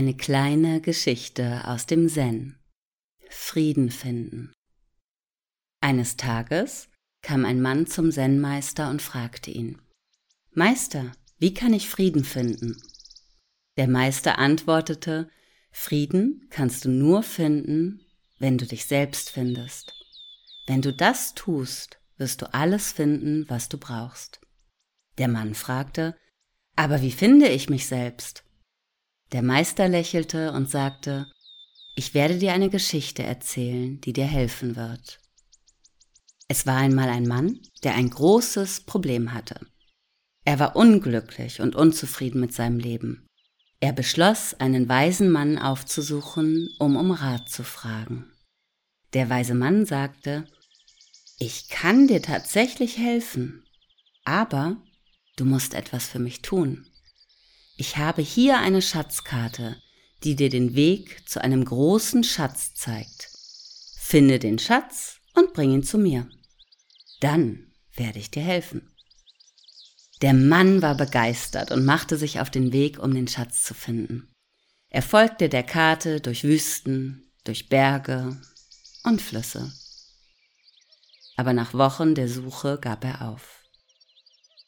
Eine kleine Geschichte aus dem Zen. Frieden finden. Eines Tages kam ein Mann zum Zen-Meister und fragte ihn, Meister, wie kann ich Frieden finden? Der Meister antwortete, Frieden kannst du nur finden, wenn du dich selbst findest. Wenn du das tust, wirst du alles finden, was du brauchst. Der Mann fragte, aber wie finde ich mich selbst? Der Meister lächelte und sagte, ich werde dir eine Geschichte erzählen, die dir helfen wird. Es war einmal ein Mann, der ein großes Problem hatte. Er war unglücklich und unzufrieden mit seinem Leben. Er beschloss, einen weisen Mann aufzusuchen, um um Rat zu fragen. Der weise Mann sagte, ich kann dir tatsächlich helfen, aber du musst etwas für mich tun. Ich habe hier eine Schatzkarte, die dir den Weg zu einem großen Schatz zeigt. Finde den Schatz und bring ihn zu mir. Dann werde ich dir helfen. Der Mann war begeistert und machte sich auf den Weg, um den Schatz zu finden. Er folgte der Karte durch Wüsten, durch Berge und Flüsse. Aber nach Wochen der Suche gab er auf.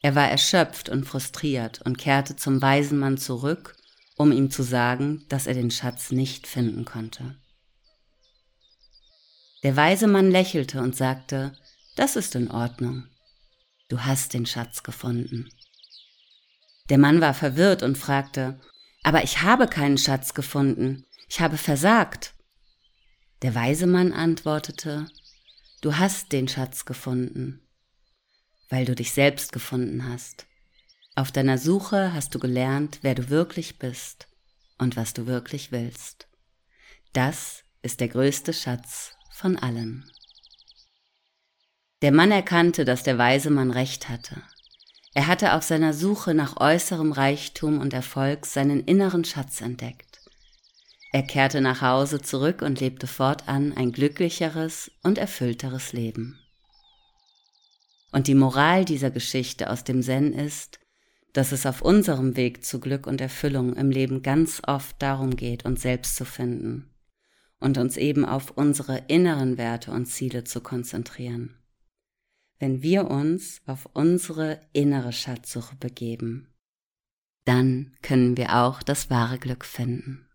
Er war erschöpft und frustriert und kehrte zum weisen Mann zurück, um ihm zu sagen, dass er den Schatz nicht finden konnte. Der weise Mann lächelte und sagte, das ist in Ordnung. Du hast den Schatz gefunden. Der Mann war verwirrt und fragte, aber ich habe keinen Schatz gefunden, ich habe versagt. Der weise Mann antwortete, du hast den Schatz gefunden weil du dich selbst gefunden hast. Auf deiner Suche hast du gelernt, wer du wirklich bist und was du wirklich willst. Das ist der größte Schatz von allen. Der Mann erkannte, dass der weise Mann recht hatte. Er hatte auf seiner Suche nach äußerem Reichtum und Erfolg seinen inneren Schatz entdeckt. Er kehrte nach Hause zurück und lebte fortan ein glücklicheres und erfüllteres Leben. Und die Moral dieser Geschichte aus dem Zen ist, dass es auf unserem Weg zu Glück und Erfüllung im Leben ganz oft darum geht, uns selbst zu finden und uns eben auf unsere inneren Werte und Ziele zu konzentrieren. Wenn wir uns auf unsere innere Schatzsuche begeben, dann können wir auch das wahre Glück finden.